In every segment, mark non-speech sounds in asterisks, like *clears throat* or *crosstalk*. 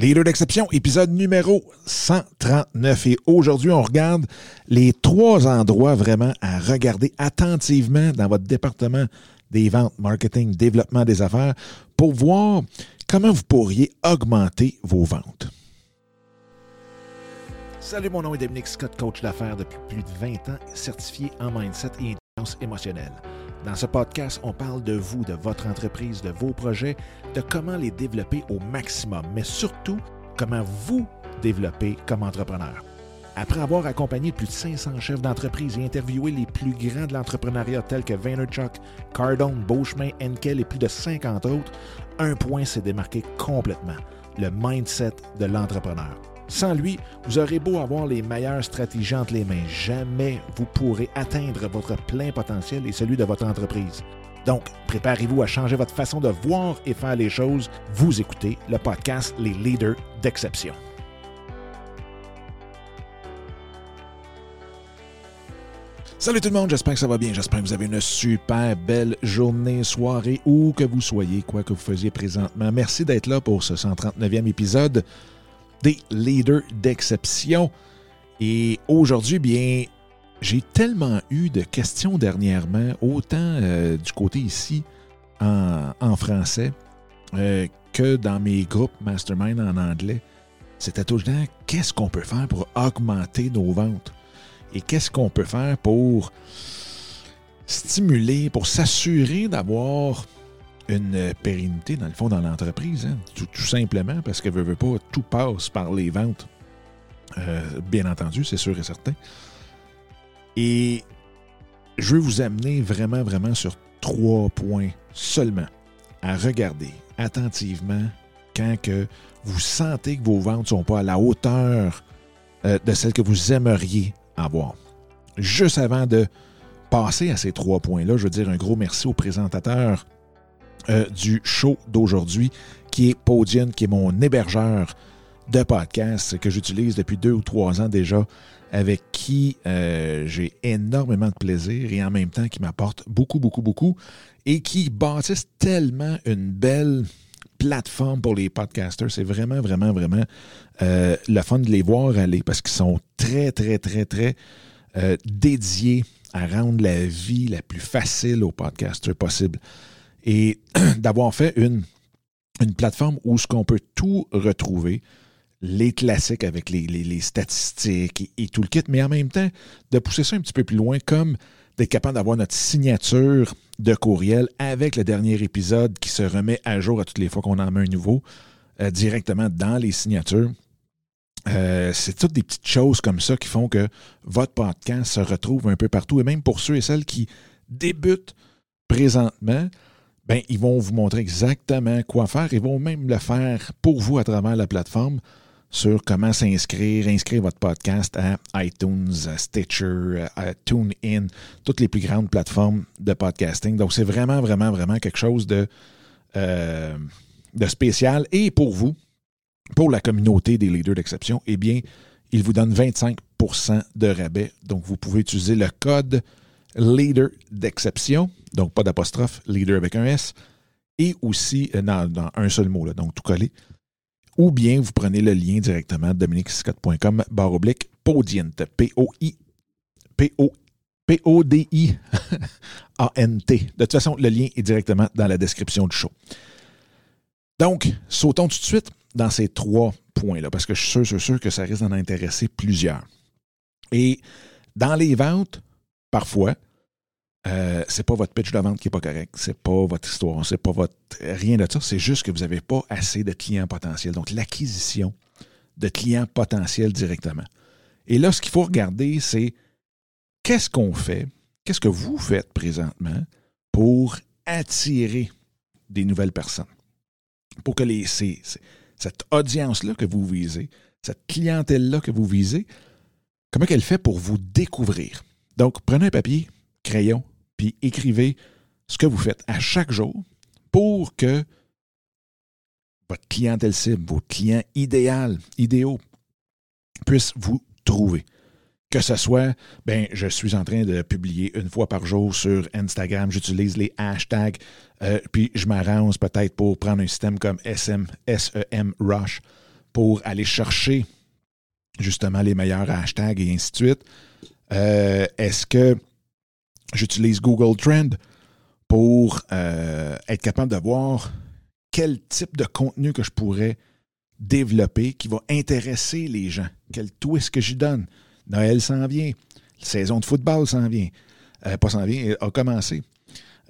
Leader d'exception, épisode numéro 139. Et aujourd'hui, on regarde les trois endroits vraiment à regarder attentivement dans votre département des ventes, marketing, développement des affaires pour voir comment vous pourriez augmenter vos ventes. Salut, mon nom est Dominique Scott, coach d'affaires depuis plus de 20 ans, certifié en mindset et intelligence émotionnelle. Dans ce podcast, on parle de vous, de votre entreprise, de vos projets, de comment les développer au maximum, mais surtout comment vous développer comme entrepreneur. Après avoir accompagné plus de 500 chefs d'entreprise et interviewé les plus grands de l'entrepreneuriat tels que Vaynerchuk, Cardone, Beauchemin, Enkel et plus de 50 autres, un point s'est démarqué complètement, le mindset de l'entrepreneur. Sans lui, vous aurez beau avoir les meilleures stratégies entre les mains, jamais vous pourrez atteindre votre plein potentiel et celui de votre entreprise. Donc, préparez-vous à changer votre façon de voir et faire les choses. Vous écoutez le podcast Les Leaders d'Exception. Salut tout le monde, j'espère que ça va bien. J'espère que vous avez une super belle journée, soirée, où que vous soyez, quoi que vous faisiez présentement. Merci d'être là pour ce 139e épisode des leaders d'exception. Et aujourd'hui, bien, j'ai tellement eu de questions dernièrement, autant euh, du côté ici en, français euh, que dans mes groupes mastermind en anglais. C'était tout le temps qu'est-ce qu'on peut faire pour augmenter nos ventes? Et qu'est-ce qu'on peut faire pour stimuler, pour s'assurer d'avoir une pérennité, dans le fond, dans l'entreprise. Hein. Tout, simplement parce que veut, pas, tout passe par les ventes. Euh, bien entendu, c'est sûr et certain. Et je veux vous amener vraiment, vraiment sur trois points seulement à regarder attentivement quand que vous sentez que vos ventes ne sont pas à la hauteur euh, de celles que vous aimeriez avoir. Juste avant de passer à ces trois points-là, je veux dire un gros merci au présentateur euh, du show d'aujourd'hui, qui est Podium, qui est mon hébergeur de podcast que j'utilise depuis deux ou trois ans déjà, avec qui euh, j'ai énormément de plaisir et en même temps qui m'apporte beaucoup, beaucoup, beaucoup et qui bâtissent tellement une belle plateforme pour les podcasters. C'est vraiment, vraiment, vraiment euh, le fun de les voir aller parce qu'ils sont très, très, très, très dédiés à rendre la vie la plus facile aux podcasters possible et *clears throat* d'avoir fait une, une plateforme où ce qu'on peut tout retrouver, les classiques avec les, statistiques et, tout le kit, mais en même temps, de pousser ça un petit peu plus loin, comme d'être capable d'avoir notre signature de courriel avec le dernier épisode qui se remet à jour à toutes les fois qu'on en met un nouveau, euh, directement dans les signatures. Euh, c'est toutes des petites choses comme ça qui font que votre podcast se retrouve un peu partout. Et même pour ceux et celles qui débutent présentement, ben, ils vont vous montrer exactement quoi faire. Ils vont même le faire pour vous à travers la plateforme sur comment s'inscrire, inscrire votre podcast à iTunes, Stitcher, à TuneIn, toutes les plus grandes plateformes de podcasting. Donc, c'est vraiment, vraiment, vraiment quelque chose de, euh, de spécial. Et pour vous, pour la communauté des leaders d'exception, eh bien, il vous donne 25% de rabais. Donc, vous pouvez utiliser le code leader d'exception, donc pas d'apostrophe, leader avec un S, et aussi euh, dans, un seul mot, donc tout collé. Ou bien vous prenez le lien directement dominicscott.com barre oblique Podient, P-O-I, P-O-D-I-A-N-T. *laughs* De toute façon, le lien est directement dans la description du show. Donc, sautons tout de suite dans ces trois points-là, parce que je suis sûr, sûr, sûr que ça risque d'en intéresser plusieurs. Et dans les ventes, parfois, euh, c'est pas votre pitch de vente qui est pas correct, c'est pas votre histoire, c'est pas votre rien de ça, c'est juste que vous n'avez pas assez de clients potentiels. Donc l'acquisition de clients potentiels directement. Et là, ce qu'il faut regarder, c'est qu'est-ce qu'on fait, qu'est-ce que vous faites présentement pour attirer des nouvelles personnes, pour que les, cette audience-là que vous visez, cette clientèle-là que vous visez, comment qu'elle fait pour vous découvrir? Donc, prenez un papier, crayon, puis écrivez ce que vous faites à chaque jour pour que votre clientèle cible, vos clients idéal, idéaux, puissent vous trouver. Que ce soit, ben, je suis en train de publier une fois par jour sur Instagram, j'utilise les hashtags, euh, puis je m'arrange peut-être pour prendre un système comme SM, SEM Rush pour aller chercher justement les meilleurs hashtags et ainsi de suite? Euh, est-ce que j'utilise Google Trend pour euh, être capable de voir quel type de contenu que je pourrais développer qui va intéresser les gens? Quel twist que j'y donne? Noël s'en vient. La saison de football s'en vient. Euh, pas s'en vient, a commencé.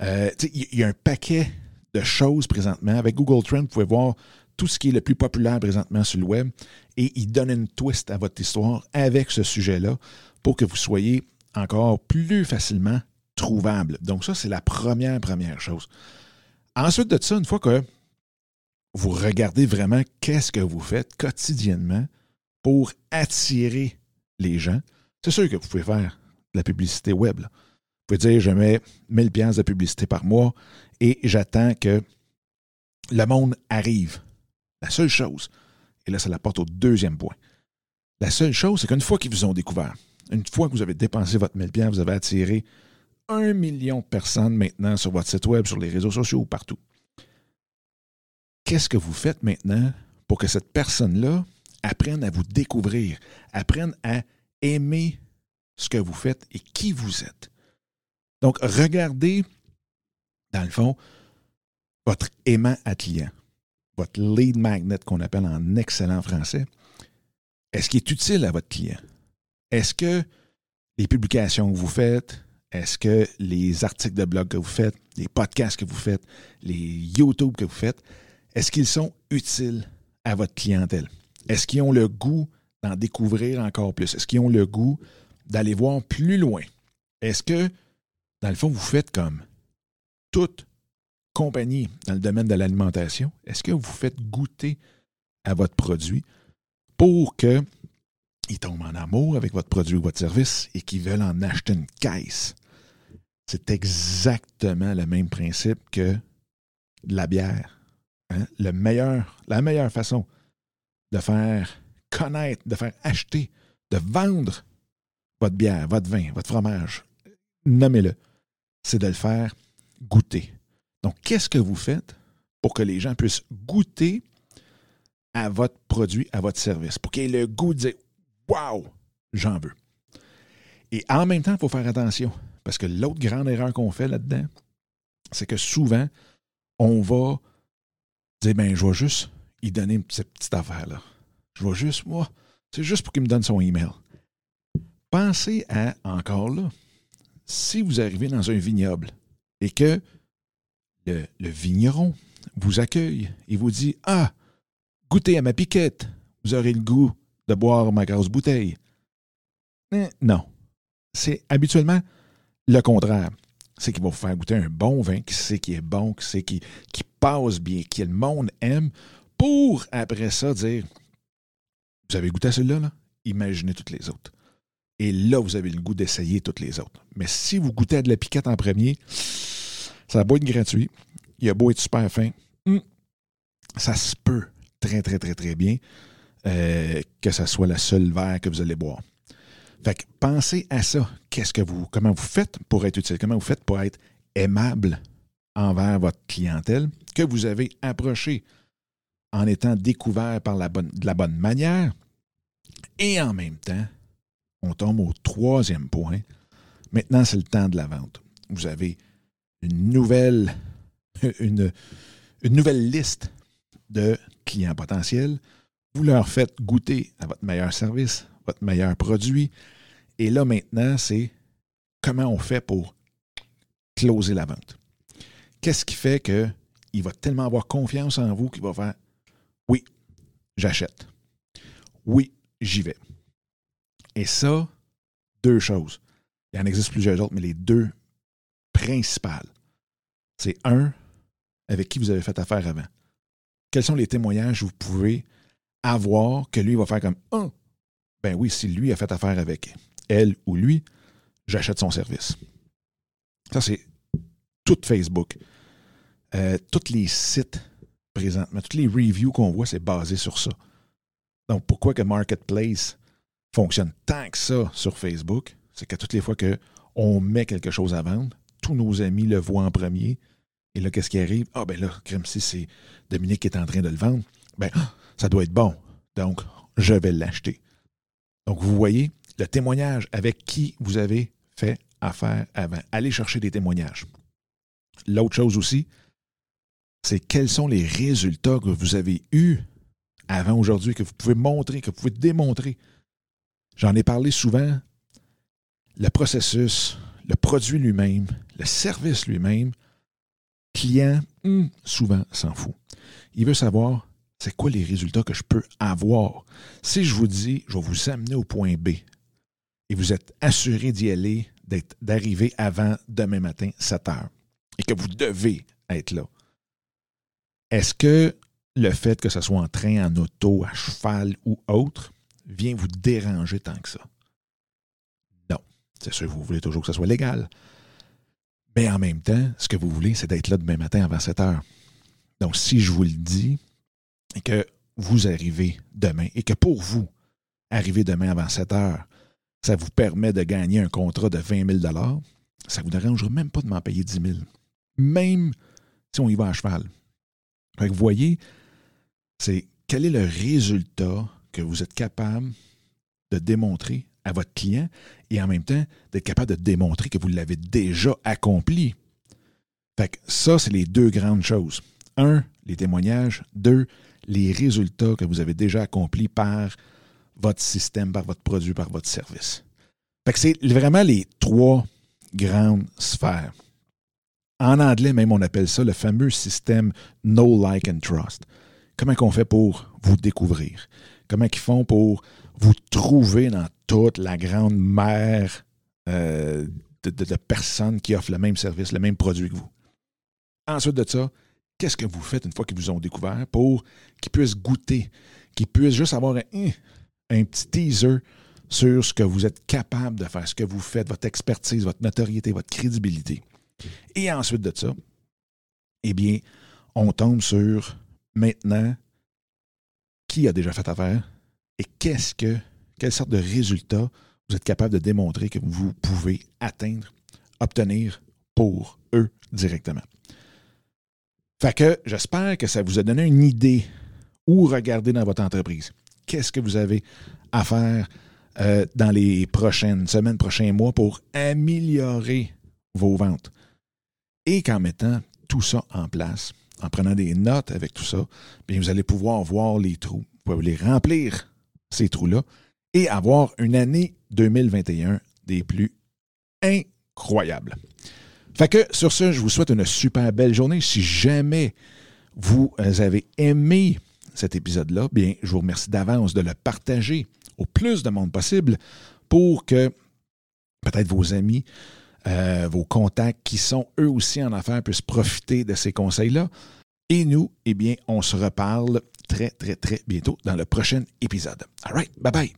Il y a un paquet de choses présentement. Avec Google Trend, vous pouvez voir tout ce qui est le plus populaire présentement sur le web et il donne une twist à votre histoire avec ce sujet-là pour que vous soyez encore plus facilement trouvable. Donc ça, c'est la première, première chose. Ensuite de ça, une fois que vous regardez vraiment qu'est-ce que vous faites quotidiennement pour attirer les gens, c'est sûr que vous pouvez faire de la publicité web. Vous pouvez dire, je mets 1000 pièces de publicité par mois et j'attends que le monde arrive. La seule chose, et là, ça l'apporte au deuxième point. La seule chose, c'est qu'une fois qu'ils vous ont découvert, une fois que vous avez dépensé votre 1000 vous avez attiré un million de personnes maintenant sur votre site web, sur les réseaux sociaux, partout. Qu'est-ce que vous faites maintenant pour que cette personne-là apprenne à vous découvrir, apprenne à aimer ce que vous faites et qui vous êtes? Donc, regardez, dans le fond, votre aimant à client, votre lead magnet qu'on appelle en excellent français. Est-ce qu'il est utile à votre client? Est-ce que les publications que vous faites, est-ce que les articles de blog que vous faites, les podcasts que vous faites, les YouTube que vous faites, est-ce qu'ils sont utiles à votre clientèle? Est-ce qu'ils ont le goût d'en découvrir encore plus? Est-ce qu'ils ont le goût d'aller voir plus loin? Est-ce que, dans le fond, vous faites comme toute compagnie dans le domaine de l'alimentation? Est-ce que vous faites goûter à votre produit pour que ils tombent en amour avec votre produit ou votre service et qu'ils veulent en acheter une caisse. C'est exactement le même principe que la bière. Hein? Le meilleur, la meilleure façon de faire connaître, de faire acheter, de vendre votre bière, votre vin, votre fromage, nommez-le, c'est de le faire goûter. Donc, qu'est-ce que vous faites pour que les gens puissent goûter à votre produit, à votre service, pour qu'ils aient le goût de dire Wow, j'en veux. Et en même temps, il faut faire attention. Parce que l'autre grande erreur qu'on fait là-dedans, c'est que souvent, on va dire ben, je vais juste y donner cette petite affaire-là. Je vais juste, moi, c'est juste pour qu'il me donne son email. Pensez à, encore là, si vous arrivez dans un vignoble et que le vigneron vous accueille et vous dit Ah, goûtez à ma piquette, vous aurez le goût boire ma grosse bouteille. Non. C'est habituellement le contraire. C'est qu'il va vous faire goûter un bon vin qui sait qui est bon, qui sait qui, qui passe bien, qui le monde aime, pour après ça dire Vous avez goûté à celui-là, là? imaginez toutes les autres. Et là, vous avez le goût d'essayer toutes les autres. Mais si vous goûtez à de la piquette en premier, ça va beau être gratuit, il a beau être super fin, hmm, ça se peut très, très, très, très bien euh, que ce soit le seul verre que vous allez boire. Fait que pensez à ça. Qu'est-ce que vous, comment vous faites pour être utile? Comment vous faites pour être aimable envers votre clientèle que vous avez approché en étant découvert par la bonne, de la bonne manière? Et en même temps, on tombe au troisième point. Maintenant, c'est le temps de la vente. Vous avez une nouvelle, *laughs* une, une nouvelle liste de clients potentiels vous leur faites goûter à votre meilleur service, votre meilleur produit. Et là, maintenant, c'est comment on fait pour closer la vente. Qu'est-ce qui fait qu'il va tellement avoir confiance en vous qu'il va faire Oui, j'achète. Oui, j'y vais. Et ça, deux choses. Il y en existe plusieurs autres, mais les deux principales, c'est un, avec qui vous avez fait affaire avant. Quels sont les témoignages que vous pouvez avoir que lui va faire comme oh, ben oui, si lui a fait affaire avec elle ou lui, j'achète son service. Ça, c'est tout Facebook. Euh, tous les sites présentement, tous les reviews qu'on voit, c'est basé sur ça. Donc, pourquoi que Marketplace fonctionne tant que ça sur Facebook? C'est que toutes les fois qu'on met quelque chose à vendre, tous nos amis le voient en premier. Et là, qu'est-ce qui arrive? Ah, ben là, comme si c'est Dominique qui est en train de le vendre. Ben, ça doit être bon. Donc, je vais l'acheter. Donc, vous voyez le témoignage avec qui vous avez fait affaire avant. Allez chercher des témoignages. L'autre chose aussi, c'est quels sont les résultats que vous avez eus avant aujourd'hui, que vous pouvez montrer, que vous pouvez démontrer. J'en ai parlé souvent. Le processus, le produit lui-même, le service lui-même, client, hmm, souvent s'en fout. Il veut savoir c'est quoi les résultats que je peux avoir? Si je vous dis, je vais vous amener au point B et vous êtes assuré d'y aller, d'arriver avant demain matin, 7 heures, et que vous devez être là, est-ce que le fait que ce soit en train, en auto, à cheval ou autre, vient vous déranger tant que ça? Non. C'est sûr vous voulez toujours que ce soit légal. Mais en même temps, ce que vous voulez, c'est d'être là demain matin avant 7 heures. Donc, si je vous le dis et que vous arrivez demain et que pour vous, arriver demain avant 7 heures, ça vous permet de gagner un contrat de 20 000 ça ne vous dérangerait même pas de m'en payer 10 000 Même si on y va à cheval. vous voyez, c'est quel est le résultat que vous êtes capable de démontrer à votre client et en même temps d'être capable de démontrer que vous l'avez déjà accompli. Fait que ça, c'est les deux grandes choses. Un, les témoignages. Deux, les résultats que vous avez déjà accomplis par votre système, par votre produit, par votre service. Fait que c'est vraiment les trois grandes sphères. En anglais, même, on appelle ça le fameux système No Like and Trust. Comment on fait pour vous découvrir? Comment ils font pour vous trouver dans toute la grande mer euh, de, personnes qui offrent le même service, le même produit que vous? Ensuite de ça, qu'est-ce que vous faites une fois qu'ils vous ont découvert pour qu'ils puissent goûter, qu'ils puissent juste avoir un, un petit teaser sur ce que vous êtes capable de faire, ce que vous faites, votre expertise, votre notoriété, votre crédibilité. Et ensuite de ça, eh bien, on tombe sur maintenant qui a déjà fait affaire et qu'est-ce que, quelle sorte de résultat vous êtes capable de démontrer que vous pouvez atteindre, obtenir pour eux directement. Fait que j'espère que ça vous a donné une idée où regarder dans votre entreprise. Qu'est-ce que vous avez à faire euh, dans les prochaines semaines, prochains mois pour améliorer vos ventes? Et qu'en mettant tout ça en place, en prenant des notes avec tout ça, bien, vous allez pouvoir voir les trous. Vous pouvez les remplir, ces trous-là, et avoir une année 2021 des plus incroyables. Fait que sur ce, je vous souhaite une super belle journée. Si jamais vous avez aimé cet épisode-là, bien, je vous remercie d'avance de le partager au plus de monde possible pour que peut-être vos amis, euh, vos contacts qui sont eux aussi en affaires puissent profiter de ces conseils-là. Et nous, eh bien, on se reparle très, très, très bientôt dans le prochain épisode. All right, bye bye.